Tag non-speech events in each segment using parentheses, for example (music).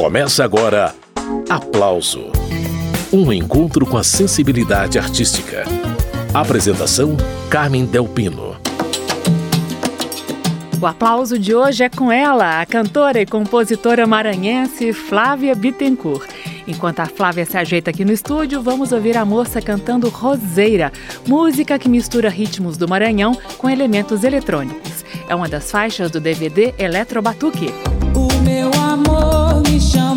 Começa agora Aplauso Um encontro com a sensibilidade artística. Apresentação: Carmen Delpino. O aplauso de hoje é com ela, a cantora e compositora maranhense Flávia Bittencourt. Enquanto a Flávia se ajeita aqui no estúdio, vamos ouvir a moça cantando Roseira, música que mistura ritmos do Maranhão com elementos eletrônicos. É uma das faixas do DVD Eletrobatuque. O meu amor me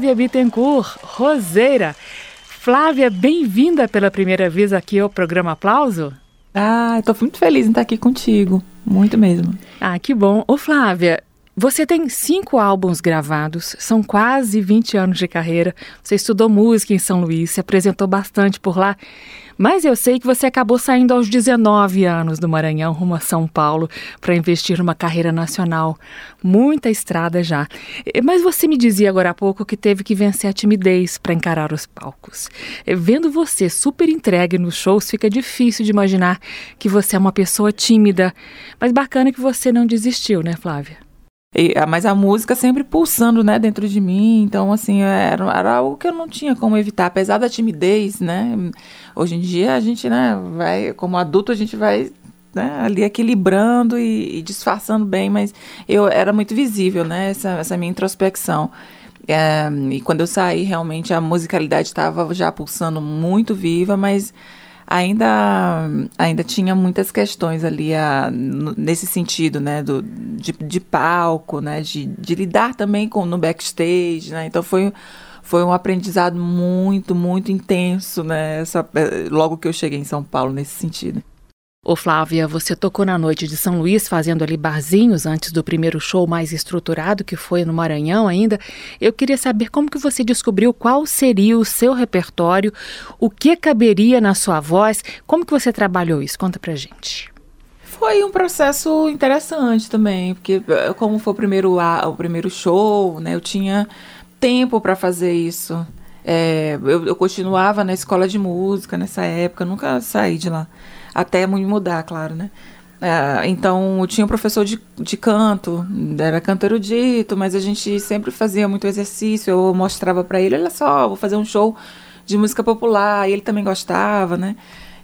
Flávia Bittencourt, Roseira. Flávia, bem-vinda pela primeira vez aqui ao programa Aplauso. Ah, tô muito feliz em estar aqui contigo. Muito mesmo. Ah, que bom. Ô, Flávia, você tem cinco álbuns gravados, são quase 20 anos de carreira. Você estudou música em São Luís, se apresentou bastante por lá. Mas eu sei que você acabou saindo aos 19 anos do Maranhão rumo a São Paulo para investir numa carreira nacional. Muita estrada já. Mas você me dizia agora há pouco que teve que vencer a timidez para encarar os palcos. Vendo você super entregue nos shows, fica difícil de imaginar que você é uma pessoa tímida. Mas bacana que você não desistiu, né, Flávia? E, ah, mas a música sempre pulsando, né, dentro de mim. Então, assim, era, era algo que eu não tinha como evitar. Apesar da timidez, né? Hoje em dia a gente, né, vai, como adulto, a gente vai né, ali equilibrando e, e disfarçando bem, mas eu era muito visível, né, essa, essa minha introspecção. É, e quando eu saí, realmente a musicalidade estava já pulsando muito viva, mas ainda, ainda tinha muitas questões ali a, nesse sentido, né, do, de, de palco, né, de, de lidar também com no backstage, né, então foi, foi um aprendizado muito, muito intenso, né, essa, eh, logo que eu cheguei em São Paulo nesse sentido. Ô Flávia, você tocou na noite de São Luís fazendo ali barzinhos antes do primeiro show mais estruturado que foi no Maranhão ainda. Eu queria saber como que você descobriu qual seria o seu repertório, o que caberia na sua voz, como que você trabalhou isso? Conta pra gente. Foi um processo interessante também, porque eh, como foi o primeiro, o primeiro show, né, eu tinha tempo para fazer isso. É, eu, eu continuava na escola de música nessa época, nunca saí de lá até me mudar, claro, né? É, então, eu tinha um professor de, de canto, era canto erudito, mas a gente sempre fazia muito exercício. Eu mostrava para ele: olha só, vou fazer um show de música popular, e ele também gostava, né?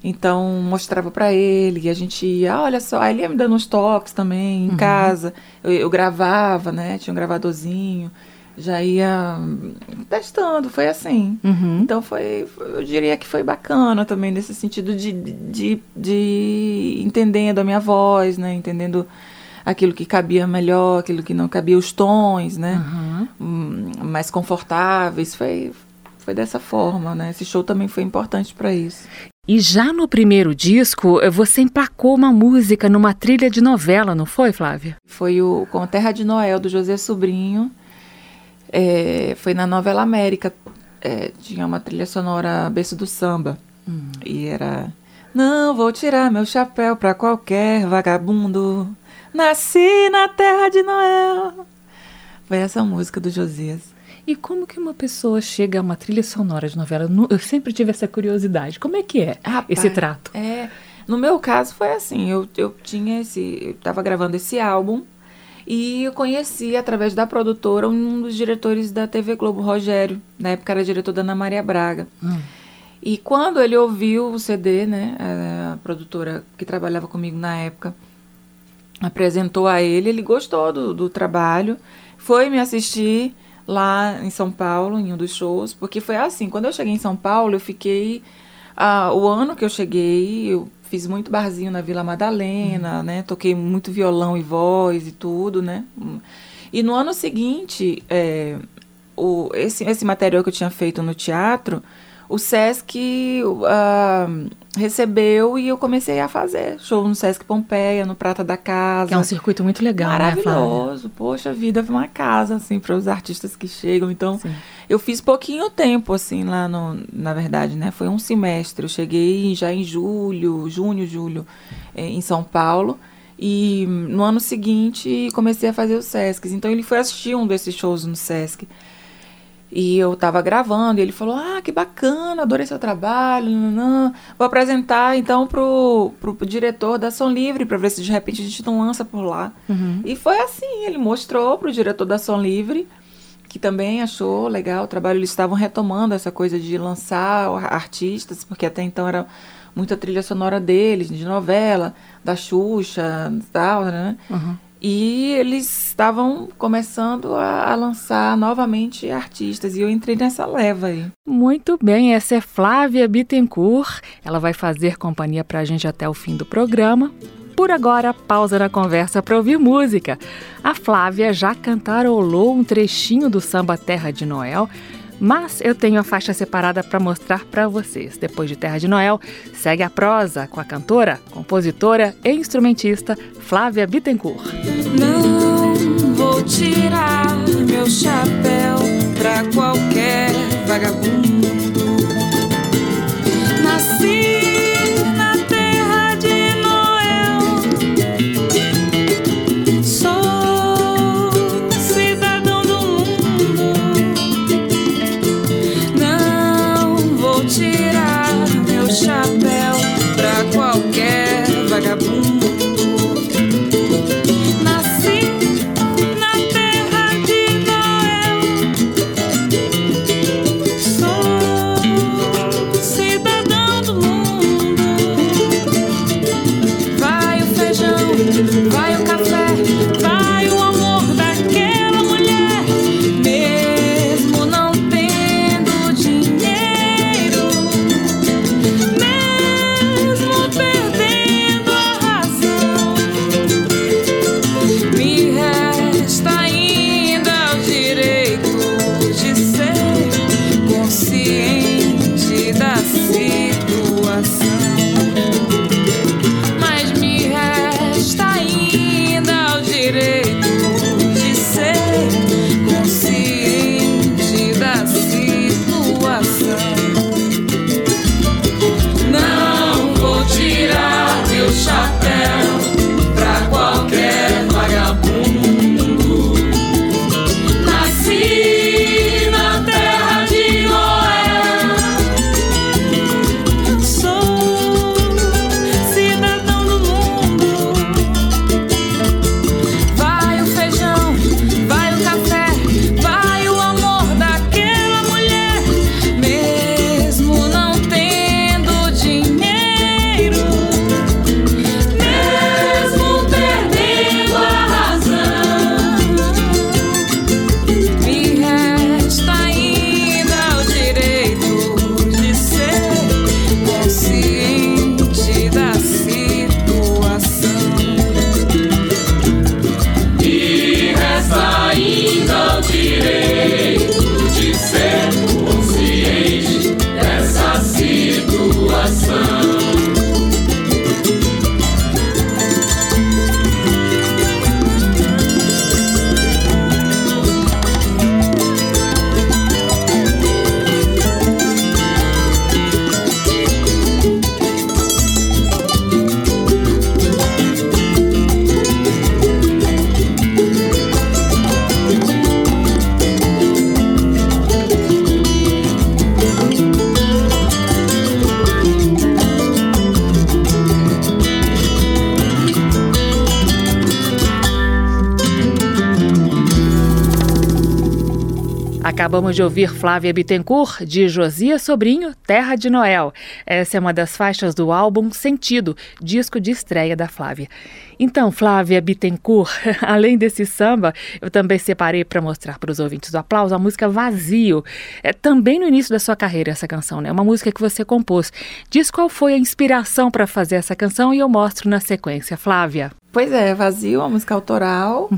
Então, mostrava para ele, e a gente ia, ah, olha só, aí ele ia me dando uns toques também em uhum. casa. Eu, eu gravava, né? Tinha um gravadorzinho já ia testando, foi assim. Uhum. Então foi, eu diria que foi bacana também nesse sentido de, de, de entendendo a minha voz, né? Entendendo aquilo que cabia melhor, aquilo que não cabia, os tons, né? Uhum. Mais confortáveis, foi, foi dessa forma, né? Esse show também foi importante para isso. E já no primeiro disco, você emplacou uma música numa trilha de novela, não foi, Flávia? Foi o Com a Terra de Noel, do José Sobrinho. É, foi na novela América. É, tinha uma trilha sonora berço do samba. Hum. E era. Não vou tirar meu chapéu pra qualquer vagabundo. Nasci na terra de Noel. Foi essa música do Josias. E como que uma pessoa chega a uma trilha sonora de novela? Eu sempre tive essa curiosidade. Como é que é Rapaz, esse trato? É, no meu caso foi assim. Eu, eu tinha esse, eu estava gravando esse álbum e eu conheci, através da produtora, um dos diretores da TV Globo, Rogério. Na época era diretor da Ana Maria Braga. Hum. E quando ele ouviu o CD, né, a produtora que trabalhava comigo na época, apresentou a ele, ele gostou do, do trabalho, foi me assistir lá em São Paulo, em um dos shows, porque foi assim, quando eu cheguei em São Paulo, eu fiquei, ah, o ano que eu cheguei, eu fiz muito barzinho na Vila Madalena, uhum. né? Toquei muito violão e voz e tudo, né? E no ano seguinte, é, o, esse, esse material que eu tinha feito no teatro, o Sesc uh, recebeu e eu comecei a fazer show no Sesc Pompeia, no Prata da Casa. Que é um circuito muito legal, né, Maravilhoso. Né, Poxa vida, uma casa, assim, para os artistas que chegam. Então, Sim. eu fiz pouquinho tempo, assim, lá no... Na verdade, né? Foi um semestre. Eu cheguei já em julho, junho, julho, eh, em São Paulo. E no ano seguinte comecei a fazer os Sescs. Então ele foi assistir um desses shows no Sesc. E eu estava gravando, e ele falou: Ah, que bacana, adorei seu trabalho. Vou apresentar então pro, pro, diretor da Som Livre para ver se de repente a gente não lança por lá. Uhum. E foi assim: ele mostrou pro diretor da Som Livre, que também achou legal o trabalho. Eles estavam retomando essa coisa de lançar artistas, porque até então era muita trilha sonora deles, de novela, da Xuxa e tal, né? Uhum. E eles estavam começando a, a, lançar novamente artistas e eu entrei nessa leva aí. Muito bem, essa é Flávia Bittencourt. Ela vai fazer companhia para a gente até o fim do programa. Por agora, pausa na conversa para ouvir música. A Flávia já cantarolou um trechinho do samba Terra de Noel, mas eu tenho a faixa separada para mostrar para vocês. Depois de Terra de Noel, segue a prosa com a cantora, compositora e instrumentista Flávia Bittencourt. Não vou tirar meu chapéu para qualquer vagabundo Acabamos de ouvir Flávia Bittencourt, de Josias Sobrinho, Terra de Noel. Essa é uma das faixas do álbum Sentido, disco de estreia da Flávia. Então, Flávia Bittencourt, (laughs) além desse samba, eu também separei para mostrar para os ouvintes do aplauso a música Vazio. É também no início da sua carreira essa canção, né? Uma música que você compôs. Diz qual foi a inspiração para fazer essa canção e eu mostro na sequência. Flávia. Pois é, Vazio, uma música autoral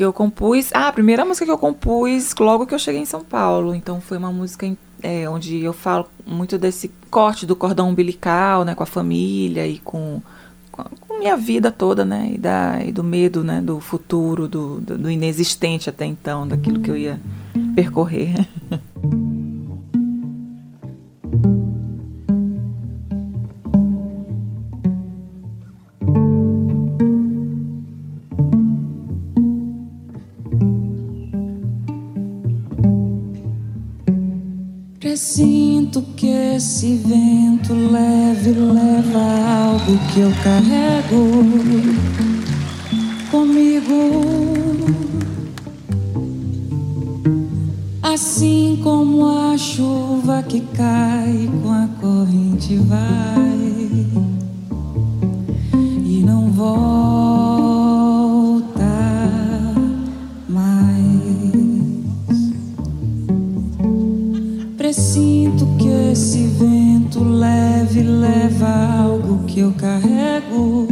que eu compus. Ah, a primeira música que eu compus logo que eu cheguei em São Paulo. Então foi uma música é, onde eu falo muito desse corte do cordão umbilical, né, com a família e com, com minha vida toda, né, e, da, e do medo, né, do futuro, do, do, do inexistente até então, daquilo que eu ia percorrer. (laughs) Presinto que esse vento leve leva algo que eu carrego comigo. Assim como a chuva que cai com a corrente vai e não volta vento leve leva algo que eu carrego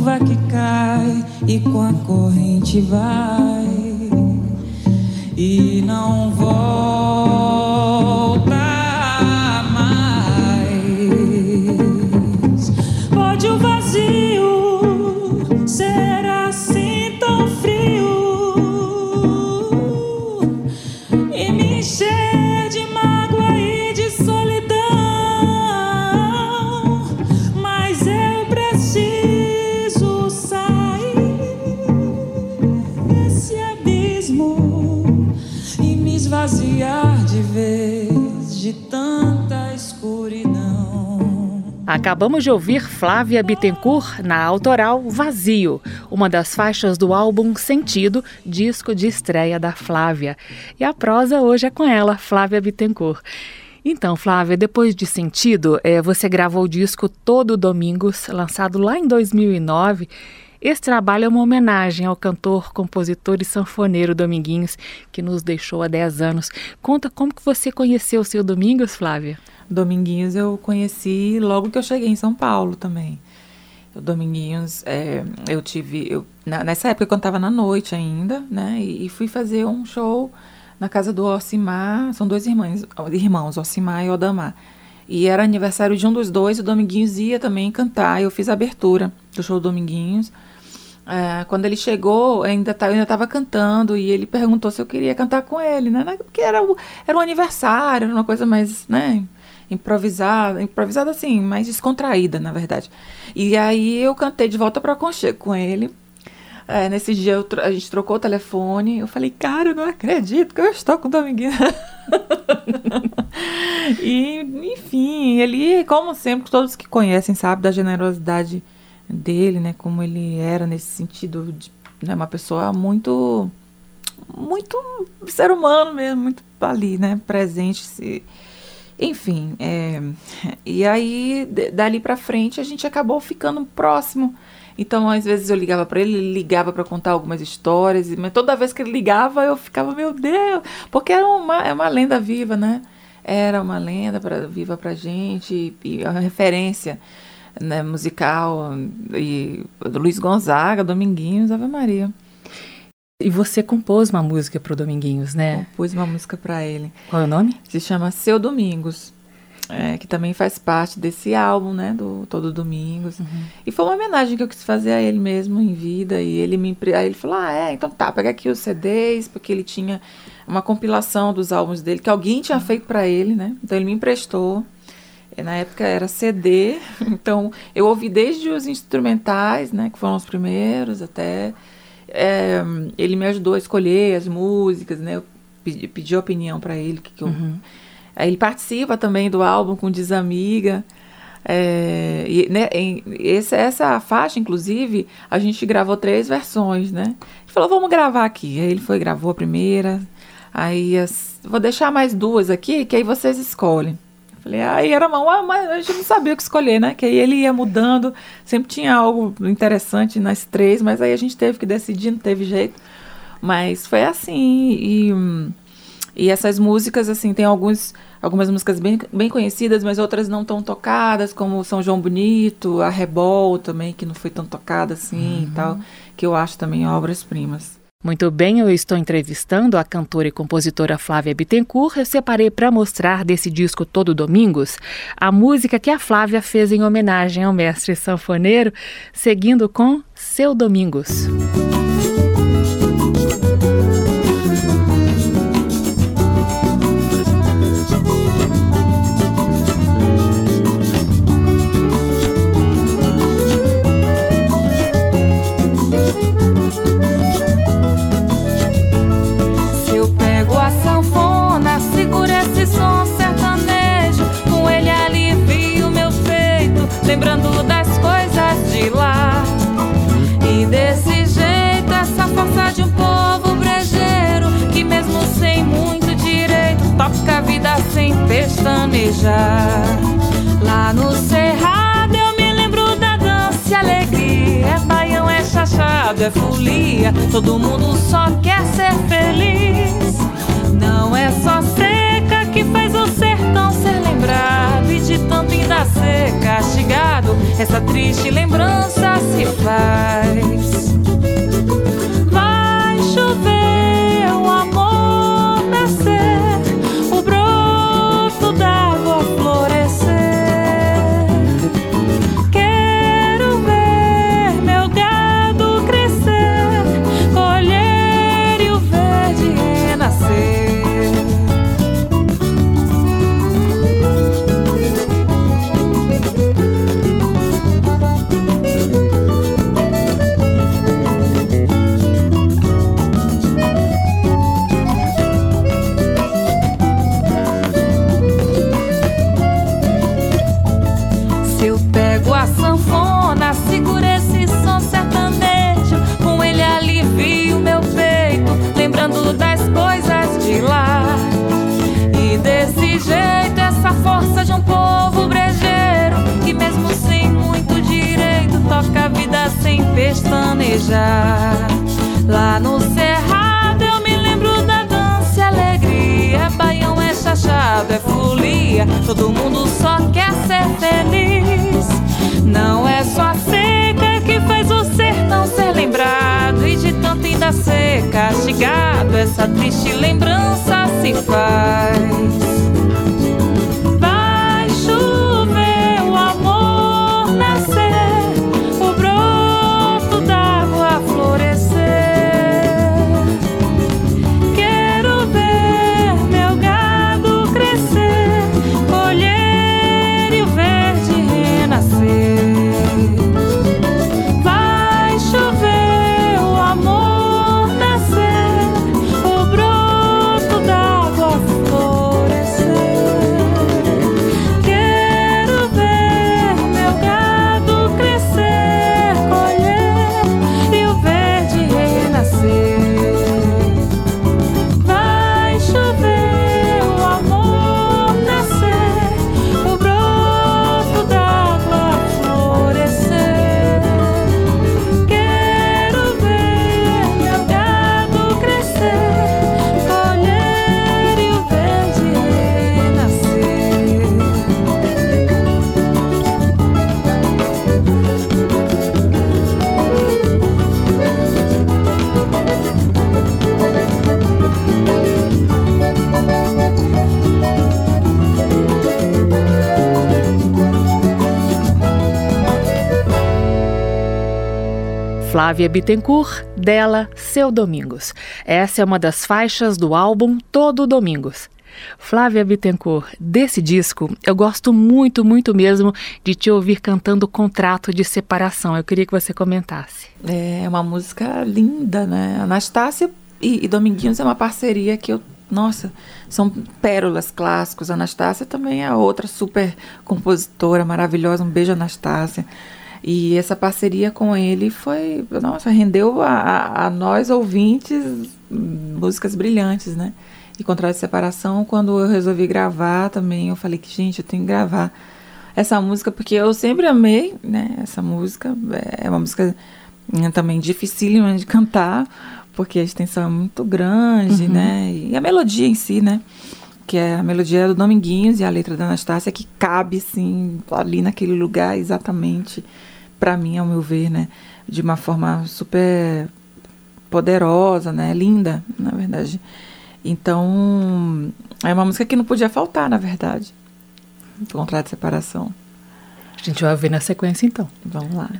chuva que cai e com a corrente vai. E não volta Acabamos de ouvir Flávia Bittencourt na autoral Vazio, uma das faixas do álbum Sentido, disco de estreia da Flávia. E a prosa hoje é com ela, Flávia Bittencourt. Então, Flávia, depois de Sentido, é, você gravou o disco Todo Domingos, lançado lá em 2009. Esse trabalho é uma homenagem ao cantor, compositor e sanfoneiro Dominguinhos, que nos deixou há 10 anos. Conta como que você conheceu o seu Domingos, Flávia? Dominguinhos eu conheci logo que eu cheguei em São Paulo também. O Dominguinhos, é, eu tive. Eu, na, nessa época eu cantava na noite ainda, né? E, e, fui fazer um show na casa do Ocimar. São dois irmãos, irmãos Ocimar e Odamar. E era aniversário de um dos dois, e o Dominguinhos ia também cantar. Eu fiz a abertura do show do Dominguinhos. É, quando ele chegou, ainda tá, eu ainda estava cantando e ele perguntou se eu queria cantar com ele, né? Porque era, o, era um aniversário, era uma coisa mais, né? Improvisada, improvisada assim, mais descontraída, na verdade. E aí eu cantei de volta para Conchego com ele. É, nesse dia eu, a gente trocou o telefone. Eu falei, cara, eu não acredito que eu estou com o Dominguinho. (laughs) e, enfim, ele, como sempre, todos que conhecem sabem da generosidade dele, né? Como ele era nesse sentido de né, uma pessoa muito, muito ser humano mesmo, muito ali, né? Presente. Se, enfim, é, e aí dali para frente a gente acabou ficando próximo. Então, às vezes eu ligava para ele, ele ligava para contar algumas histórias, mas toda vez que ele ligava eu ficava, meu Deus, porque era uma, é uma lenda viva, né? Era uma lenda pra, viva pra gente e, e a referência né, musical e Luiz Gonzaga, Dominguinhos, Ave Maria. E você compôs uma música para o Dominguinhos, né? Compus uma música para ele. Qual é o nome? Se chama Seu Domingos é, que também faz parte desse álbum, né, do Todo Domingos. Uhum. E foi uma homenagem que eu quis fazer a ele mesmo em vida, e ele me aí ele falou: "Ah, é, então tá, pega aqui os CDs", porque ele tinha uma compilação dos álbuns dele que alguém tinha uhum. feito para ele, né? Então ele me emprestou. E na época era CD, (laughs) então eu ouvi desde os instrumentais, né, que foram os primeiros, até é, ele me ajudou a escolher as músicas, né? Eu pedi, pedi opinião para ele que, que eu uhum ele participa também do álbum com Desamiga. É, e, né, em, esse, essa faixa, inclusive, a gente gravou três versões, né? Ele falou, vamos gravar aqui. Aí ele foi, gravou a primeira. Aí as, vou deixar mais duas aqui, que aí vocês escolhem. Falei, aí era uma, mas a gente não sabia o que escolher, né? Que aí ele ia mudando, sempre tinha algo interessante nas três, mas aí a gente teve que decidir, não teve jeito. Mas foi assim, e e essas músicas, assim, tem alguns, algumas músicas bem, bem conhecidas, mas outras não tão tocadas, como São João Bonito, a Rebol também, que não foi tão tocada assim uhum. e tal, que eu acho também obras-primas. Muito bem, eu estou entrevistando a cantora e compositora Flávia Bittencourt. Eu separei para mostrar desse disco Todo Domingos a música que a Flávia fez em homenagem ao mestre sanfoneiro, seguindo com Seu Domingos. Música pestanejar. Lá no cerrado eu me lembro da dança e alegria. É baião, é chachado, é folia. Todo mundo só quer ser feliz. Não é só seca que faz o sertão ser lembrado. E de tanto ainda ser castigado, essa triste lembrança se faz. Vai chover, Lá no cerrado eu me lembro da dança e alegria. Baião é chachado, é folia. Todo mundo só quer ser feliz. Não é só a seca que faz o sertão ser lembrado. E de tanto ainda ser castigado, essa triste lembrança se faz. Flávia Bittencourt, dela, Seu Domingos. Essa é uma das faixas do álbum Todo Domingos. Flávia Bittencourt, desse disco, eu gosto muito, muito mesmo de te ouvir cantando Contrato de Separação. Eu queria que você comentasse. É uma música linda, né? Anastácia e, e Dominguinhos é uma parceria que eu. Nossa, são pérolas clássicos. Anastácia também é outra super compositora maravilhosa. Um beijo, Anastácia. E essa parceria com ele foi. Nossa, rendeu a, a- nós ouvintes músicas brilhantes, né? E Contrato de Separação, quando eu resolvi gravar também, eu falei que, gente, eu tenho que gravar essa música, porque eu sempre amei, né? Essa música. É uma música hum, também dificílima de cantar, porque a extensão é muito grande, né? E a melodia em si, né? Que é a melodia do Dominguinhos e a letra da Anastácia, que cabe, assim, ali naquele lugar exatamente, para mim, ao meu ver, né? De uma forma super poderosa, né? Linda, na verdade. Então, é uma música que não podia faltar, na verdade. Contrato de separação. A gente vai ouvir na sequência então. Vamos lá.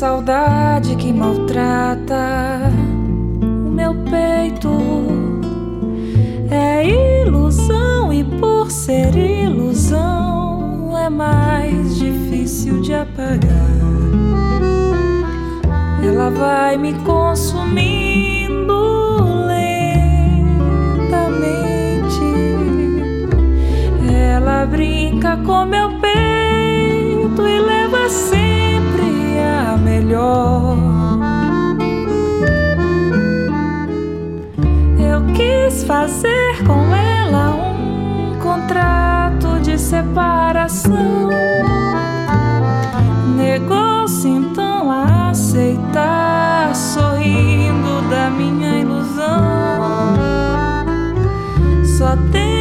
Saudade que maltrata o meu peito. É ilusão e por ser ilusão é mais difícil de apagar. Ela vai me consumindo lentamente. Ela brinca com meu peito e leva sempre separação. Negou-se então a aceitar, sorrindo da minha ilusão. Só tem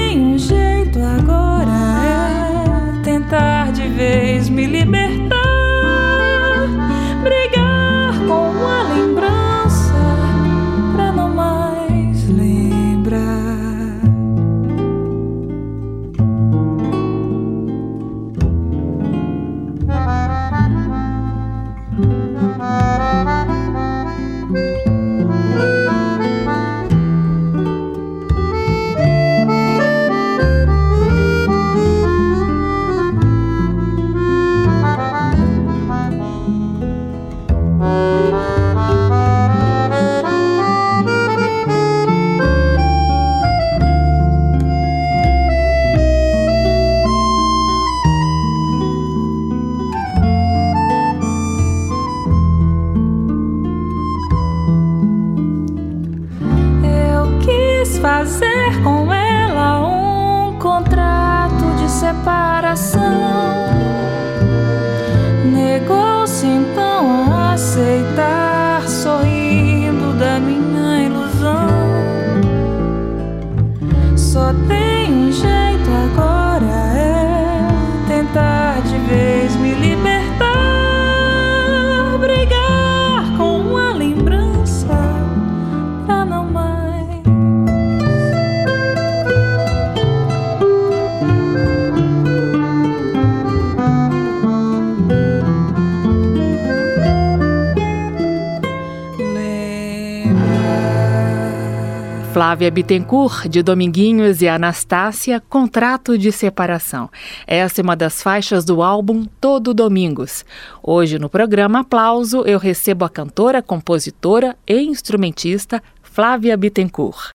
Flávia Bittencourt, de Dominguinhos e Anastácia, Contrato de Separação. Essa é uma das faixas do álbum Todo Domingos. Hoje, no programa Aplauso, eu recebo a cantora, compositora e instrumentista Flávia Bittencourt.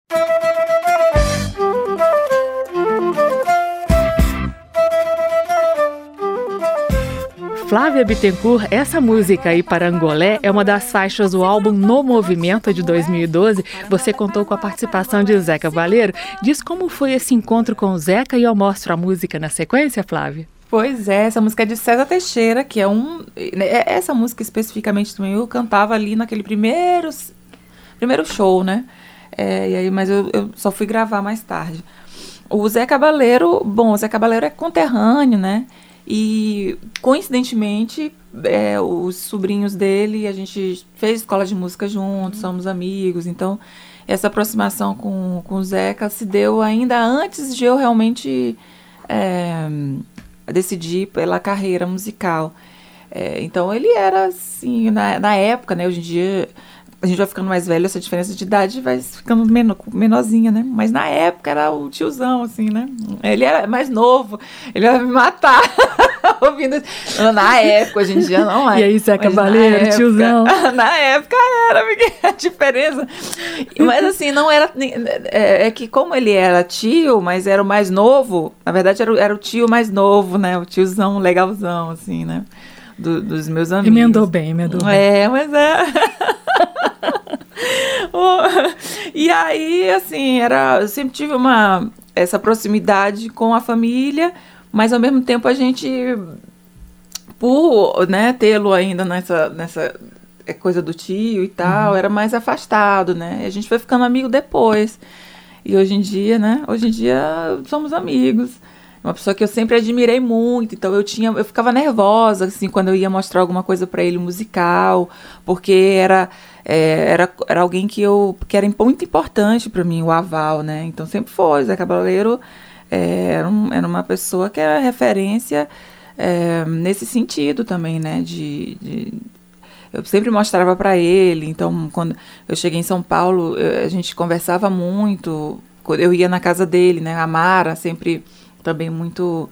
Flávia Bittencourt, essa música aí, Parangolé, é uma das faixas do álbum No Movimento de 2012. Você contou com a participação de Zeca Valeiro. Diz como foi esse encontro com o Zeca e eu mostro a música na sequência, Flávia? Pois é, essa música é de César Teixeira, que é um. é- Essa música especificamente também eu cantava ali naquele primeiro, primeiro show, né? É, e aí, mas eu, eu só fui gravar mais tarde. O Zé Cabaleiro, bom, o Zé Cabaleiro é conterrâneo, né? E coincidentemente, é, os sobrinhos dele, a gente fez escola de música juntos, somos amigos, então essa aproximação com, com o Zeca se deu ainda antes de eu realmente é, decidir pela carreira musical. É, então ele era assim, na, na época, né? Hoje em dia a gente vai ficando mais velho, essa diferença de idade vai ficando menor, menorzinha, né? Mas na época era o tiozão, assim, né? Ele era mais novo, ele ia me matar (laughs) ouvindo isso. Na época, hoje em dia não é. E aí, Zé Mas na Cabaleiro, época- tiozão? (laughs) Na época era, porque a diferença. Mas assim, não era. É, é que como ele era tio, mas era o mais novo, na verdade era, o- era o tio mais novo, né? O tiozão legalzão, assim, né? Do- dos meus amigos. Emendou bem, emendou bem. É, mas é. (laughs) (laughs) E aí, assim, era, eu sempre tive uma essa proximidade com a família, mas ao mesmo tempo a gente por, né, tê-lo ainda nessa nessa é, coisa do tio e tal, era mais afastado, né? E a gente foi ficando amigo depois. E hoje em dia, né? Hoje em dia somos amigos. Uma pessoa que eu sempre admirei muito, então eu tinha, eu ficava nervosa assim quando eu ia mostrar alguma coisa para ele musical, porque era é, era, era alguém que eu que era muito importante para mim, o aval, né? Então sempre foi, Zé Cabaleiro é, era, um- era uma pessoa que era referência é, nesse sentido também, né? De, de- eu sempre mostrava para ele. Então, quando eu cheguei em São Paulo, eu- a gente conversava muito. Eu ia na casa dele, né? A Mara sempre também muito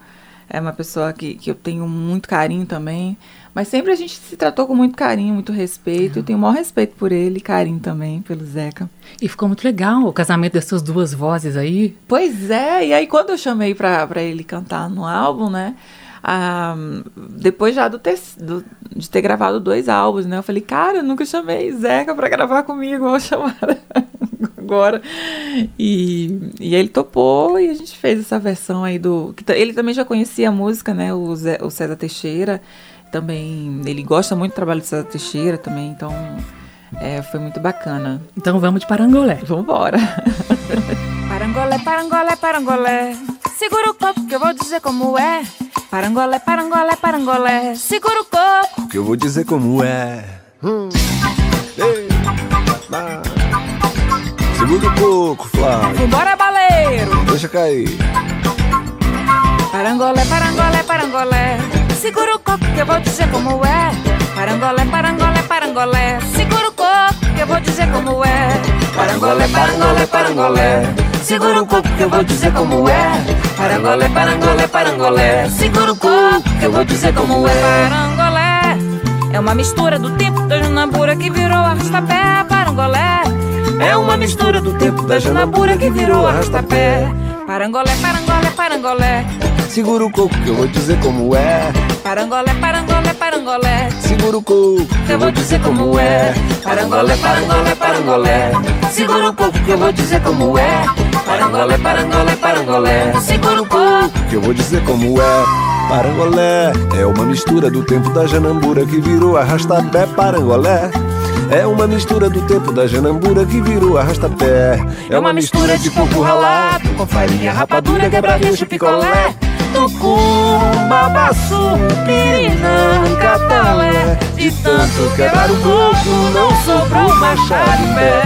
é uma pessoa que, que eu tenho muito carinho também. Mas sempre a gente se tratou com muito carinho, muito respeito. Eu tenho o maior respeito por ele carinho também pelo Zeca. E ficou muito legal o casamento dessas duas vozes aí. Pois é, e aí quando eu chamei pra, pra ele cantar no álbum, né? ah, depois já do ter, do- de ter gravado dois álbuns, né? Eu falei, cara, eu nunca chamei Zeca pra gravar comigo, vou chamar agora. E, e ele topou e a gente fez essa versão aí do. ele também já conhecia a música, né? O, Zé- o César Teixeira. Também. Ele gosta muito do trabalho do César Teixeira também, então é, foi muito bacana. Então vamos de Parangolé. Vambora! (laughs) Parangolé, parangolé, parangolé. Segura o coco que eu vou dizer como é. Parangolé, parangolé, parangolé. Segura o coco. que eu vou dizer como é. Hum. Ei, ah. Segura o coco, Flávio. Vambora, baleiro. Deixa cair. Parangolé, parangolé, parangolé. Segura o coco que eu vou dizer como é. Parangolé, parangolé, parangolé. Segura o coco que eu vou dizer como é. Parangolé, parangolé, parangolé. Segura o coco que eu vou dizer como é. Parangolé, parangolé, parangolé. Segura o coco que eu vou dizer como é. Parangolé é uma mistura do tempo da Junabura que virou arrastapé. Parangolé é uma mistura do tempo da Junabura que virou arrastapé. Parangolé, parangolé, parangolé. Segura o coco que eu vou dizer como é. Parangolé, parangolé, parangolé. Segura o coco, que eu vou dizer como é. Parangolé, parangolé, parangolé. Segura um pouco que eu vou dizer como é. Parangolé, parangolé, parangolé. Segura um pouco. que eu vou dizer como é. Parangolé é uma mistura do tempo da Janambura que virou arrastapé. Parangolé é uma mistura do tempo da Janambura que virou arrastapé. É uma mistura de coco ralado com farinha, rapadura, quebradinho de picolé. Tucum, babaçu, pirinã, catalé. De tanto quebrar o coco não sobrou machado em pé.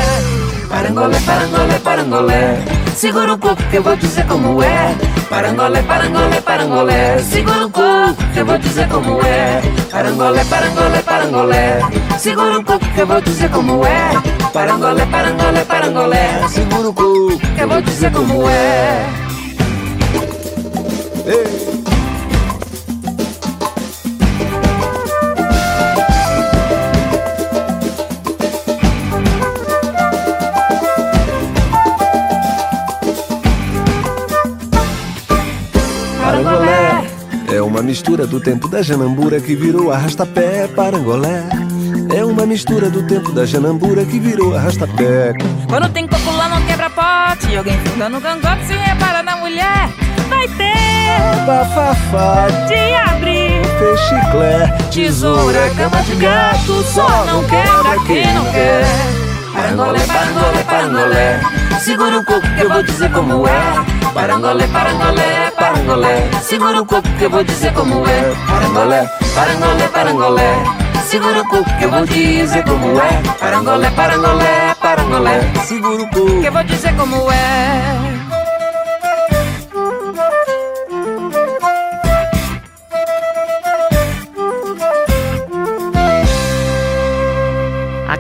Parangolé, parangolé, parangolé. Segura um pouco que eu vou dizer como é. Parangolé, parangolé, parangolé. Segura um pouco que eu vou dizer como é. Parangolé, parangolé, parangolé. Segura um pouco que eu vou dizer como é. Parangolé, parangolé, parangolé. Segura o coco Que eu vou dizer como é. Ei. Mistura do tempo da Janambura que virou arrastapé. Parangolé é uma mistura do tempo da Janambura que virou arrastapé. Quando tem coco lá não quebra pote. E alguém funda no cangote se repara na mulher. Vai ter Bafafá, de abrir. fechiclé, Tesoura, cama de gato, só não quebra quem não quer. Parangolé, parangolé, parangolé. Segura o coco que eu vou dizer como é. Parangolé, parangolé, parangolé. Segura o coco que eu vou dizer como é. Parangolé, parangolé, parangolé. Segura o coco que eu vou dizer como é. Parangolé, parangolé, parangolé. segura o coco. Que eu vou dizer como é.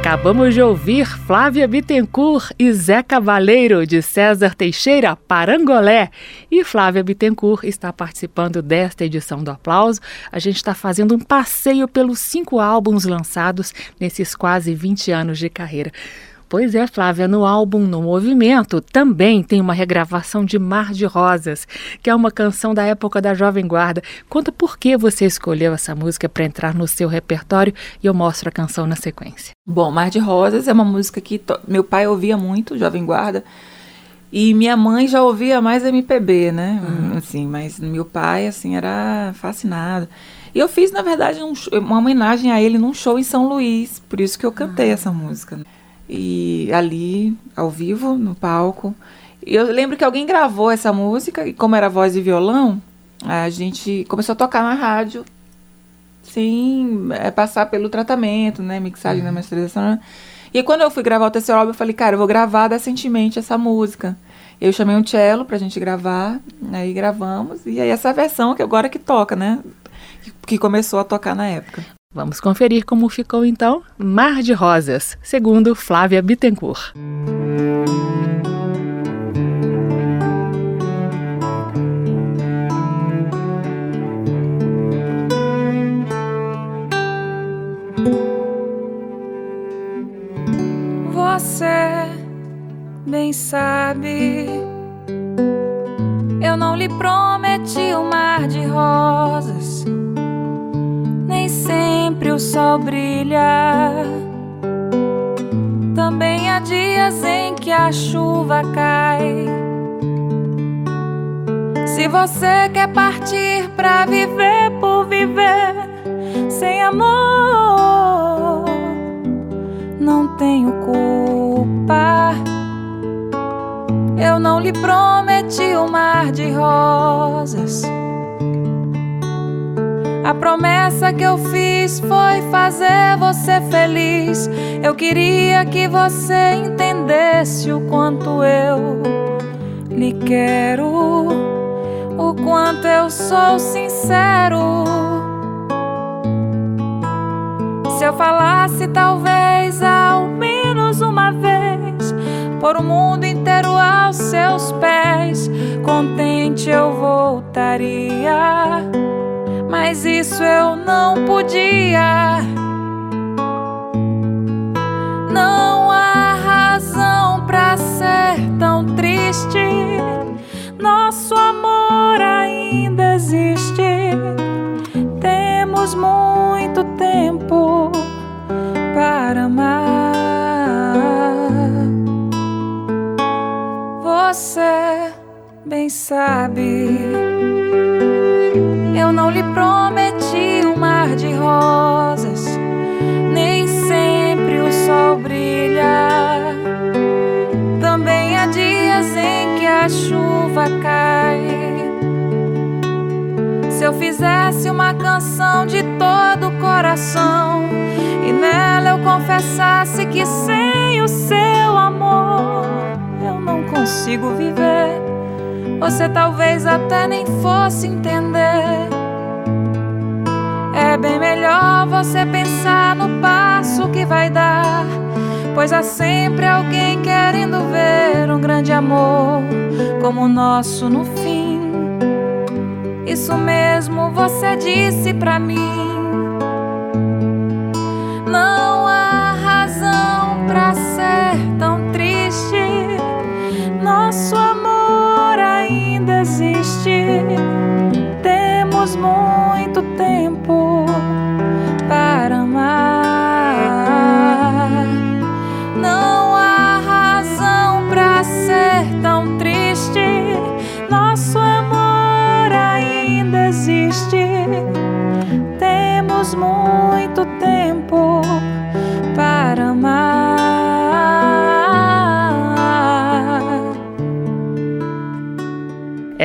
Acabamos de ouvir Flávia Bittencourt e Zé Cavaleiro, de César Teixeira, Parangolé. E Flávia Bittencourt está participando desta edição do Aplauso. A gente está fazendo um passeio pelos cinco álbuns lançados nesses quase 20 anos de carreira. Pois é, Flávia, no álbum No Movimento também tem uma regravação de Mar de Rosas, que é uma canção da época da Jovem Guarda. Conta por que você escolheu essa música para entrar no seu repertório e eu mostro a canção na sequência. Bom, Mar de Rosas é uma música que meu pai ouvia muito, Jovem Guarda, e minha mãe já ouvia mais MPB, né? Assim, mas meu pai, assim, era fascinado. E eu fiz, na verdade, um uma homenagem a ele num show em São Luís, por isso que eu cantei essa música. E ali, ao vivo, no palco. Eu lembro que alguém gravou essa música, e como era voz e violão, a gente começou a tocar na rádio sem é, passar pelo tratamento, né? Mixagem, né, masterização. né? E aí, quando eu fui gravar o terceiro álbum, eu falei, cara, eu vou gravar decentemente essa música. Eu chamei um cello pra gente gravar, aí gravamos, e aí essa versão que agora que toca, né? Que, que começou a tocar na época. Vamos conferir como ficou então Mar de Rosas, segundo Flávia Bittencourt. Você bem sabe, eu não lhe prometi um mar de rosas, nem sempre o sol brilha. Também há dias em que a chuva cai. Se você quer partir pra viver por viver sem amor, não tenho culpa. Eu não lhe prometi um mar de rosas. A promessa que eu fiz foi fazer você feliz. Eu queria que você entendesse o quanto eu lhe quero, o quanto eu sou sincero. Se eu falasse talvez ao menos uma vez, por o mundo inteiro aos seus pés, contente eu voltaria mas isso eu não podia. Não há razão para ser tão triste. Nosso amor ainda existe. Temos muito tempo para amar. Você bem sabe lhe prometi um mar de rosas, nem sempre o sol brilha. Também há dias em que a chuva cai. Se eu fizesse uma canção de todo o coração e nela eu confessasse que sem o seu amor eu não consigo viver, você talvez até nem fosse entender. É bem melhor você pensar no passo que vai dar, pois há sempre alguém querendo ver um grande amor como o nosso no fim. Isso mesmo você disse pra mim. Não há razão pra ser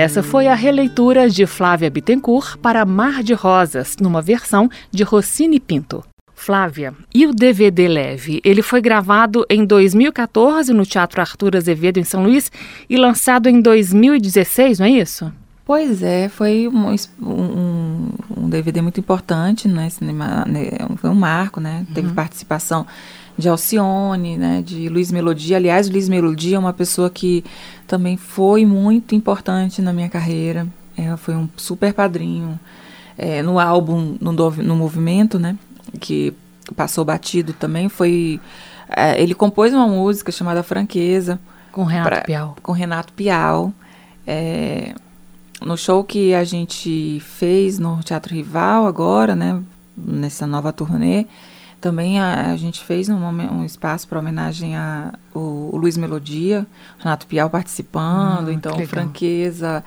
Essa foi a releitura de Flávia Bittencourt para Mar de Rosas, numa versão de Rossini Pinto. Flávia, e o DVD Leve? Ele foi gravado em 2014 no Teatro Arthur Azevedo, em São Luís, e lançado em 2016, não é isso? Pois é, foi um, um, um DVD muito importante, né? Cinema, né, foi um marco, né? Teve participação de Alcione, né? De Luiz Melodia. Aliás, Luiz Melodia é uma pessoa que também foi muito importante na minha carreira. É, foi um super padrinho. É, no álbum, no, no Movimento, né? Que passou batido também, foi... é, ele compôs uma música chamada Franqueza Com Renato Pra- Piau. com Renato Pial. É, no show que a gente fez no Teatro Rival agora, né, nessa nova turnê, também a, a gente fez um, um espaço para homenagem a o, o Luiz Melodia, Renato Pial participando, Ah, então franqueza,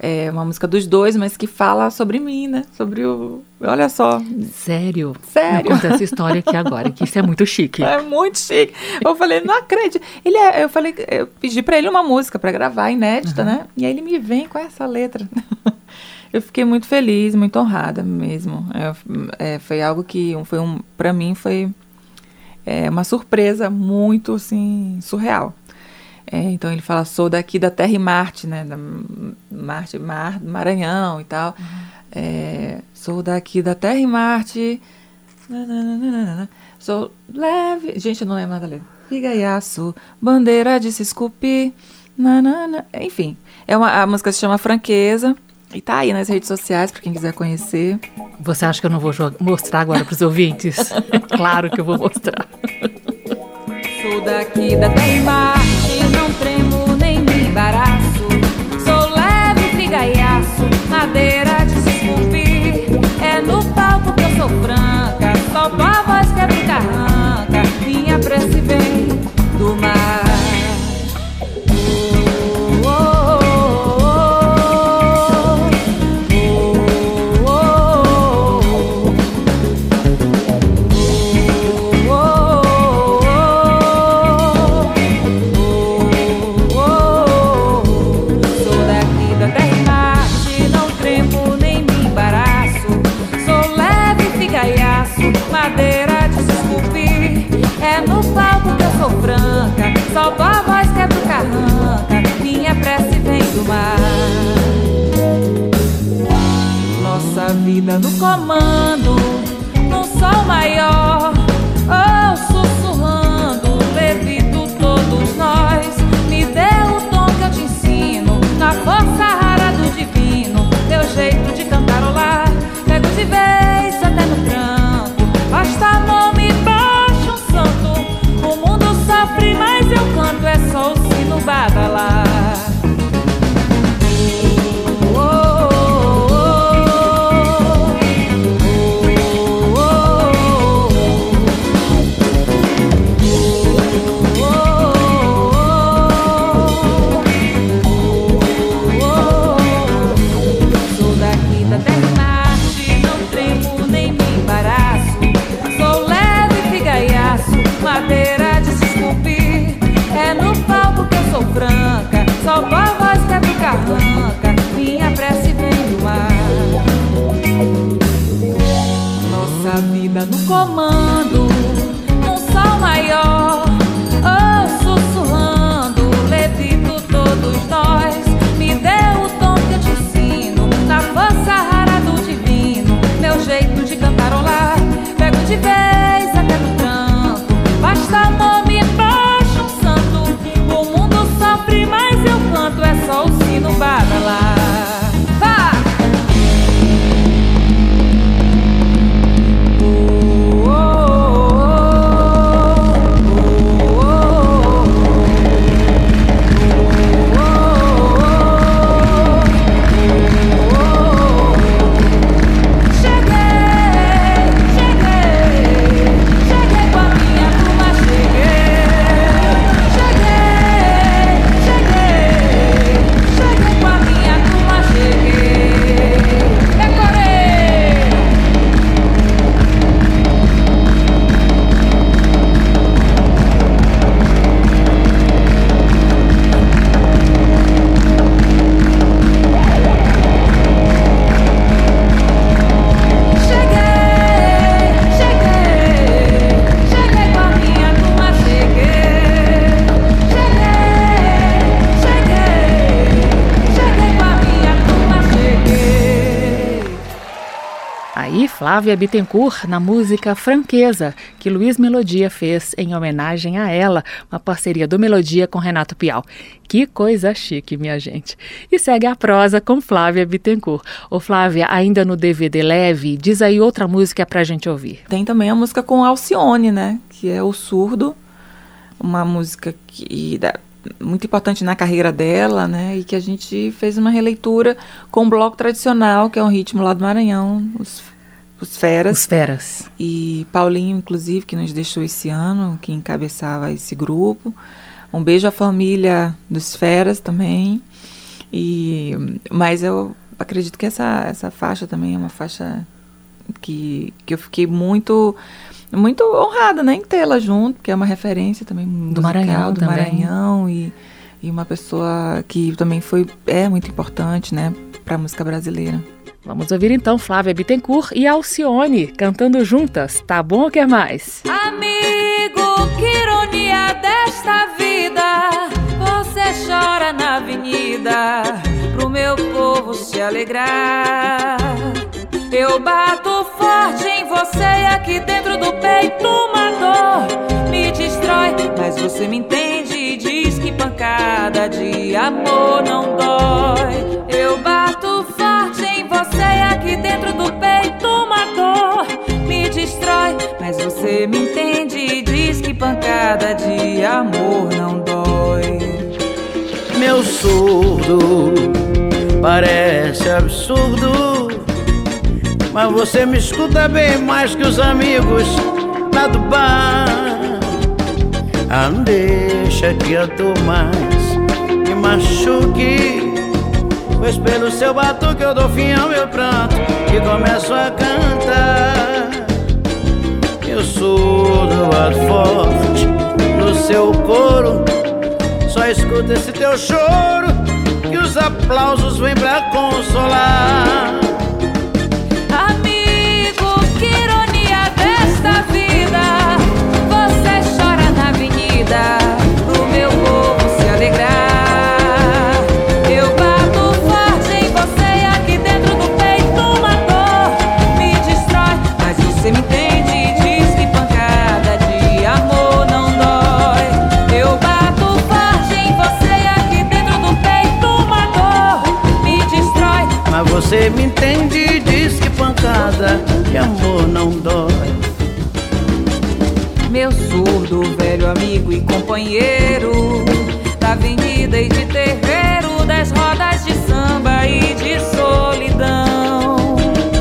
é uma música dos dois, mas que fala sobre mim, né? Sobre o, olha só, Sério? Sério? Conta essa história aqui agora, que isso é muito chique. é muito chique. Eu falei, não acredito. Ele é, eu falei, eu pedi pra ele uma música pra gravar, inédita, né? E aí ele me vem com essa letra. Eu fiquei muito feliz, muito honrada mesmo. É, é, foi algo que foi um, para mim foi é, uma surpresa muito assim surreal. É, então ele fala sou daqui da Terra e Marte, né? Da Marte, Mar, Maranhão e tal. É, sou daqui da Terra e Marte. Nananana. Sou leve. Gente, eu não lembro nada da letra. Figaiaço, bandeira de se esculpir. Nanana. Enfim, é uma, a música se chama Franqueza. E tá aí nas redes sociais pra quem quiser conhecer. Você acha que eu não vou mostrar agora para os ouvintes? (laughs) claro que eu vou mostrar. Sou daqui da terra madeira de se esculpir. É no palco que eu sou franca, solto a voz que é do carranca. Minha prece vem do mar. Nossa vida no comando, num sol maior. Flávia Bittencourt na música Franqueza, que Luiz Melodia fez em homenagem a ela, uma parceria do Melodia com Renato Pial. Que coisa chique, minha gente. E segue a prosa com Flávia Bittencourt. Ô Flávia, ainda no DVD Leve, diz aí outra música pra gente ouvir. Tem também a música com Alcione, né? Que é O Surdo, uma música que muito importante na carreira dela, né? E que a gente fez uma releitura com o bloco tradicional, que é um ritmo lá do Maranhão, os, os Feras. Os Feras. E Paulinho, inclusive, que nos deixou esse ano, que encabeçava esse grupo. Um beijo à família dos Feras também. E, mas eu acredito que essa, essa faixa também é uma faixa que, que eu fiquei muito muito honrada né, em tê-la junto, que é uma referência também musical, Maranhão do também. Maranhão e, e uma pessoa que também foi é muito importante né, para a música brasileira. Vamos ouvir então Flávia Bittencourt e Alcione cantando juntas. Tá bom ou quer mais? Amigo, que ironia desta vida. Você chora na avenida pro meu povo se alegrar. Eu bato forte em você aqui dentro do peito uma dor me destrói. Mas você me entende e diz que pancada de amor não dói. Eu bato e aqui dentro do peito uma dor me destrói. Mas você me entende e diz que pancada de amor não dói. meu surdo parece absurdo, mas você me escuta bem mais que os amigos lá do bar. Ah, não deixa que a dor mais me machuque, pois pelo seu batuque eu dou fim ao meu pranto e começo a cantar. Eu surdo bato forte no seu coro. Só escuta esse teu choro que os aplausos vêm pra consolar. Amigo, que ironia desta vida. Você chora na avenida Mas você me entende e diz que pancada de amor não dói. Meu surdo, velho amigo e companheiro Da avenida e de terreiro Das rodas de samba e de solidão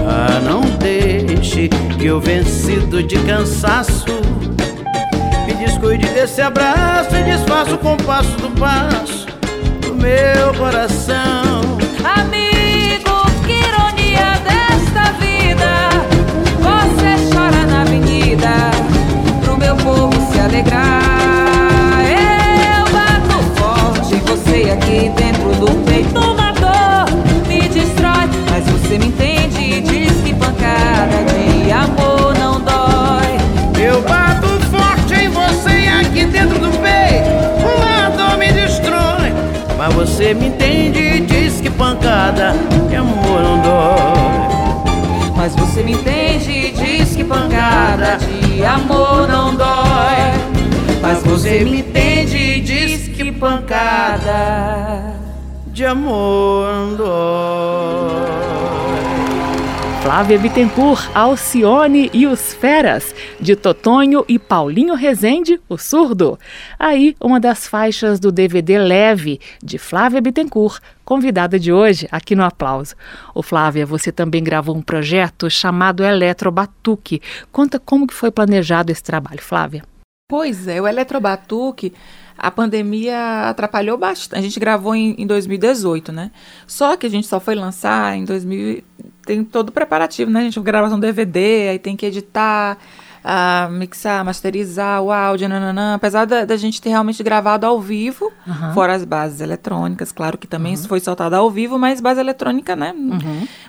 Ah, não deixe que eu vencido de cansaço me descuide desse abraço e desfaça o compasso do passo do meu coração. Amigo, Pro meu povo se alegrar Eu bato forte você aqui dentro do peito Uma dor me destrói Mas você me entende e diz que pancada de amor não dói Eu bato forte em você aqui dentro do peito uma dor me destrói. Mas você me entende e diz que pancada de amor não dói. Mas você me entende e diz que pancada de amor não dói. Mas você me entende e diz que pancada. De amor não dói. Flávia Bittencourt, Alcione e os Feras, de Totonho e Paulinho Rezende, o surdo. Aí, uma das faixas do DVD Leve, de Flávia Bittencourt, convidada de hoje aqui no Aplauso. Ô Flávia, você também gravou um projeto chamado Eletro Batuque. Conta como que foi planejado esse trabalho, Flávia. Pois é, o Eletrobatuque, a pandemia atrapalhou bastante. A gente gravou em, em 2018, né? Só que a gente só foi lançar em 2000. Tem todo o preparativo, né? A gente gravação DVD, aí tem que editar, ah, mixar, masterizar o áudio, nananã. Apesar da, da gente ter realmente gravado ao vivo, fora as bases eletrônicas, claro que também foi soltado ao vivo, mas base eletrônica, né?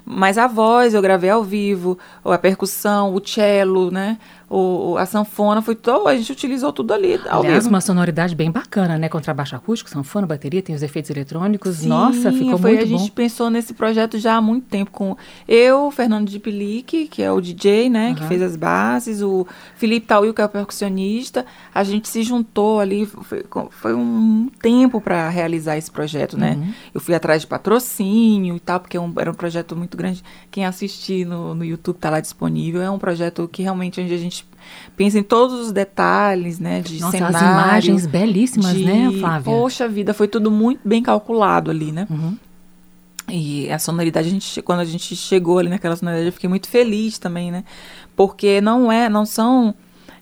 Mas a voz eu gravei ao vivo, ou a percussão, o cello, né? O, o- a sanfona, foi todo, a gente utilizou tudo ali ao Aliás, vivo. uma sonoridade bem bacana, né? Contrabaixo acústico, sanfona, bateria, tem os efeitos eletrônicos. Nossa, Sim, ficou foi, muito A gente bom. pensou nesse projeto já há muito tempo com eu, Fernando de Pelique, que é o DJ, né, que Aham. fez as bases, o Felipe Tauil, que é o percussionista. A gente se juntou ali, foi, foi um tempo para realizar esse projeto, né? Uhum. Eu fui atrás de patrocínio e tal, porque é um- era um projeto muito grande. Quem assistir no, no YouTube tá lá disponível. É um projeto que realmente onde a gente pensa em todos os detalhes, né, de Nossa, cenário. as imagens belíssimas, de- né, Flávia? Poxa vida, foi tudo muito bem calculado ali, né? Uhum. E a sonoridade, a gente, quando a gente chegou ali naquela sonoridade, eu fiquei muito feliz também, né? Porque não é, não são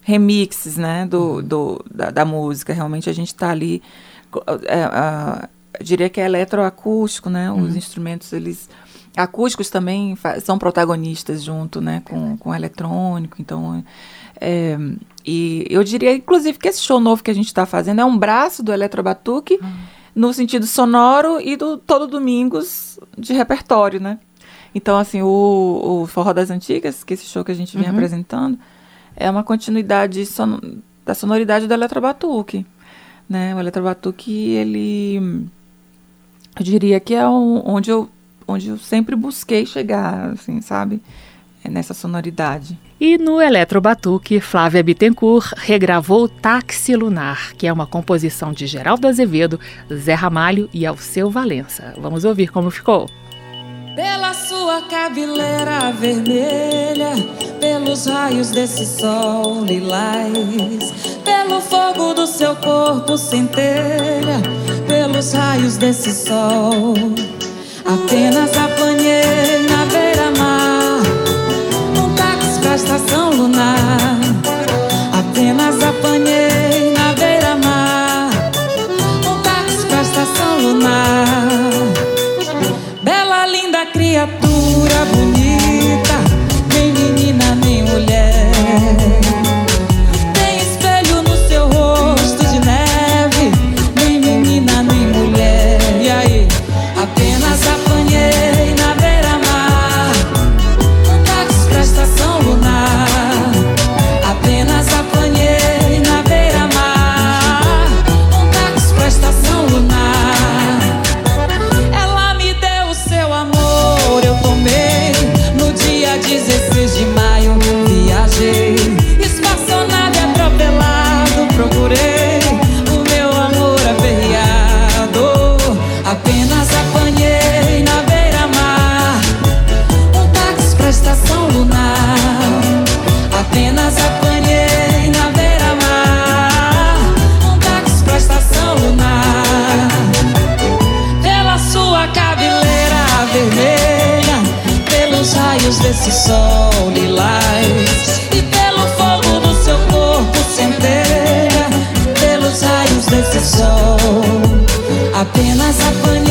remixes, né, do, do, da, da música. Realmente a gente está ali, é, a- eu diria que é eletroacústico, né? Os instrumentos, eles acústicos também são protagonistas junto, né, com, com eletrônico. Então, é, e eu diria, inclusive, que esse show novo que a gente está fazendo é um braço do Eletrobatuque no sentido sonoro e do Todo Domingos de repertório, né? Então, assim, o, o Forró das Antigas, que é esse show que a gente vem apresentando, é uma continuidade sono- da sonoridade do Eletrobatuque, né? O Eletrobatuque, ele... Eu diria que é um- onde, eu, onde eu sempre busquei chegar, assim, sabe? É nessa sonoridade. E no Eletrobatuque, Flávia Bittencourt regravou Táxi Lunar, que é uma composição de Geraldo Azevedo, Zé Ramalho e Alceu Valença. Vamos ouvir como ficou. Pela sua cabeleira vermelha, pelos raios desse sol lilás, pelo fogo do seu corpo centelha, pelos raios desse sol. Apenas apanhei na beira-mar, um táxi pra estação lunar. Apenas apanhei desse sol lilás e pelo fogo do seu corpo centelha, pelos raios desse sol. Apenas apanhei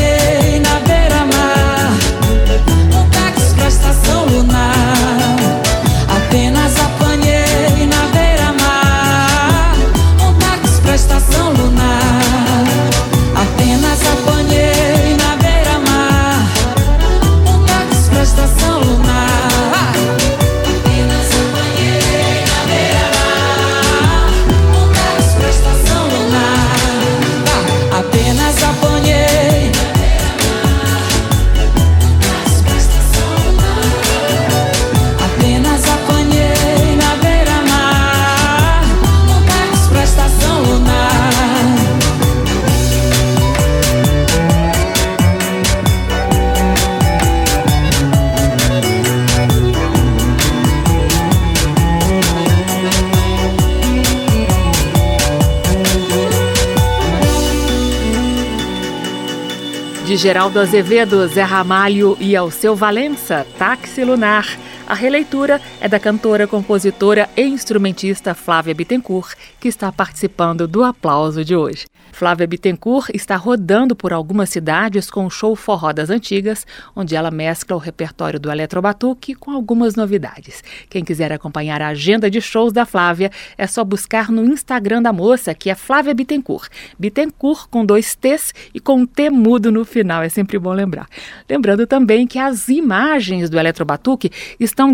Geraldo Azevedo, Zé Ramalho e Alceu Valença, Táxi Lunar. A releitura é da cantora, compositora e instrumentista Flávia Bittencourt, que está participando do aplauso de hoje. Flávia Bittencourt está rodando por algumas cidades com o show Forró das Antigas, onde ela mescla o repertório do Eletrobatuque com algumas novidades. Quem quiser acompanhar a agenda de shows da Flávia, é só buscar no Instagram da moça, que é Flávia Bittencourt. Bittencourt com dois T's e com um T mudo no final, é sempre bom lembrar. Lembrando também que as imagens do Eletrobatuque estão estão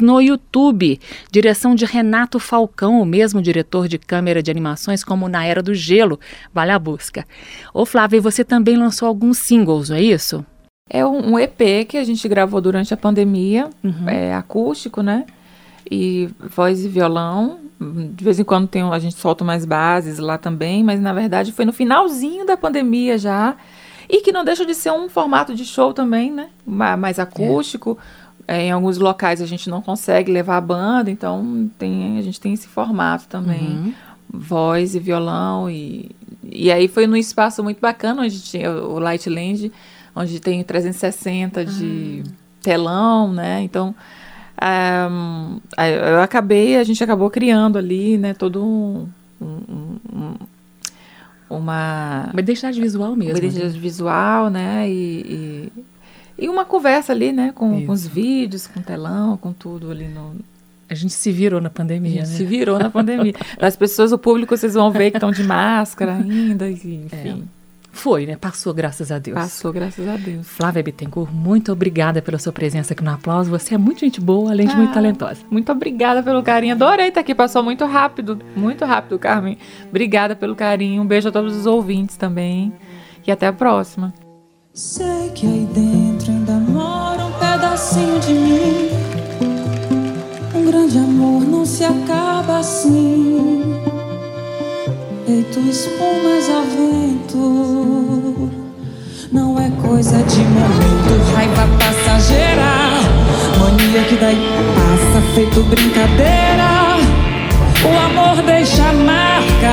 no YouTube. Direção de Renato Falcão, o mesmo diretor de câmera de animações como Na Era do Gelo. Vale a busca. Ô Flávia, você também lançou alguns singles, não é isso? É um EP que a gente gravou durante a pandemia, Uhum. é acústico, né? E voz e violão. De vez em quando tem, um- a gente solta umas bases lá também, mas na verdade foi no finalzinho da pandemia já. E que não deixa de ser um formato de show também, né? Ma- Mais acústico. É, em alguns locais a gente não consegue levar a banda, então tem, a gente tem esse formato também. Uhum. Voz e violão. E, e aí foi num espaço muito bacana, onde tinha o Lightland, onde tem 360 de telão, né? Então, ah, aí eu acabei, a gente acabou criando ali, né, todo um, um- um- uma, Uma identidade visual mesmo. uma né? identidade visual, né, e, e, e uma conversa ali, né, com, com os vídeos, com telão, com tudo ali no... A gente se virou na A pandemia, gente né? se virou na pandemia. (laughs) As pessoas, o público, vocês vão ver que estão de máscara ainda, enfim, Foi, né? Passou, graças a Deus. passou, graças a Deus. Flávia Bittencourt, muito obrigada pela sua presença aqui no Aplauso. Você é muito gente boa, além de muito Ah. talentosa. Muito obrigada pelo carinho. Adorei estar aqui. Passou muito rápido. Muito rápido, Carmen. Obrigada pelo carinho. Um beijo a todos os ouvintes também. E até a próxima. Sei que aí dentro ainda mora um pedacinho de mim. Um grande amor não se acaba assim. Feito espumas ao vento. Não é coisa de momento, raiva passageira. Mania que daí passa, feito brincadeira. O amor deixa marcas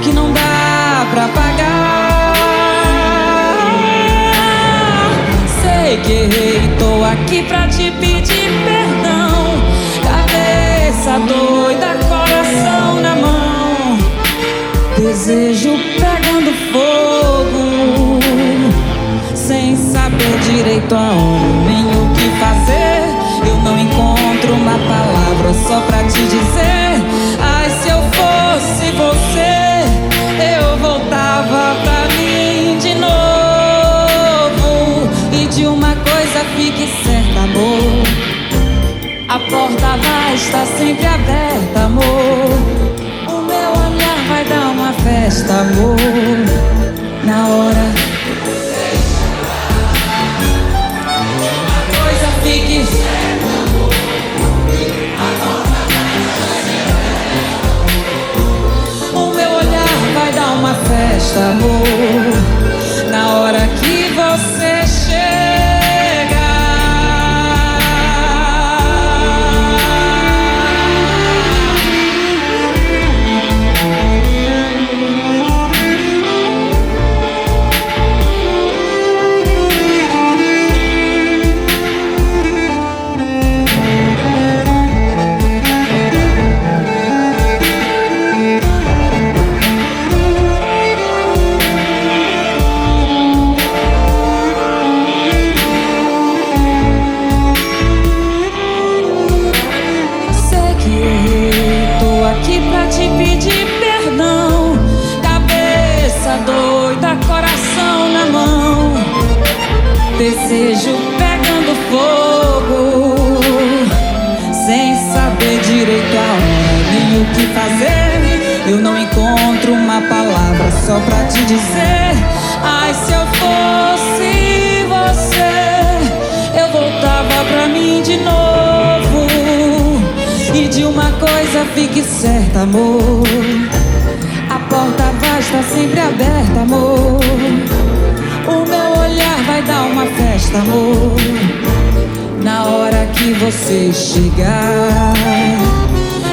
que não dá pra pagar. Errei, tô aqui pra te pedir perdão. Cabeça doida, coração na mão. Desejo pegando fogo, sem saber direito aonde nem o que fazer. Eu não encontro uma palavra só pra te dizer. Estar sempre aberta, amor. O meu olhar vai dar uma festa, amor. Na hora. Uma coisa fique. O meu olhar vai dar uma festa, amor. Na hora que direito aonde nem o que fazer. Eu não encontro uma palavra só pra te dizer. Ai, se eu fosse você, eu voltava pra mim de novo. E de uma coisa fique certa, amor. A porta vai estar sempre aberta, amor. O meu olhar vai dar uma festa, amor. Na hora que você chegar.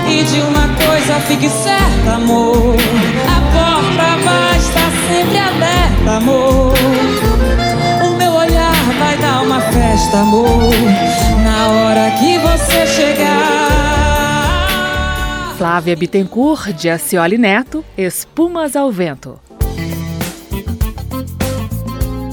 E de uma coisa fique certa, amor. A porta vai estar sempre aberta, amor. O meu olhar vai dar uma festa, amor. Na hora que você chegar. Flávia Bittencourt, de Acioli Neto, Espumas ao Vento.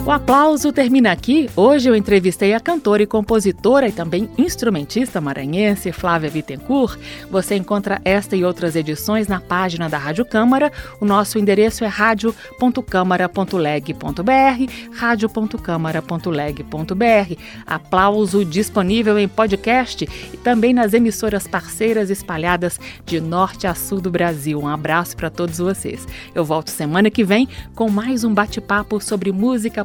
O aplauso termina aqui. Hoje eu entrevistei a cantora e compositora e também instrumentista maranhense Flávia Bittencourt. Você encontra esta e outras edições na página da Rádio Câmara. O nosso endereço é radio.câmara.leg.br. Aplauso disponível em podcast e também nas emissoras parceiras espalhadas de norte a sul do Brasil. Um abraço para todos vocês. Eu volto semana que vem com mais um bate-papo sobre música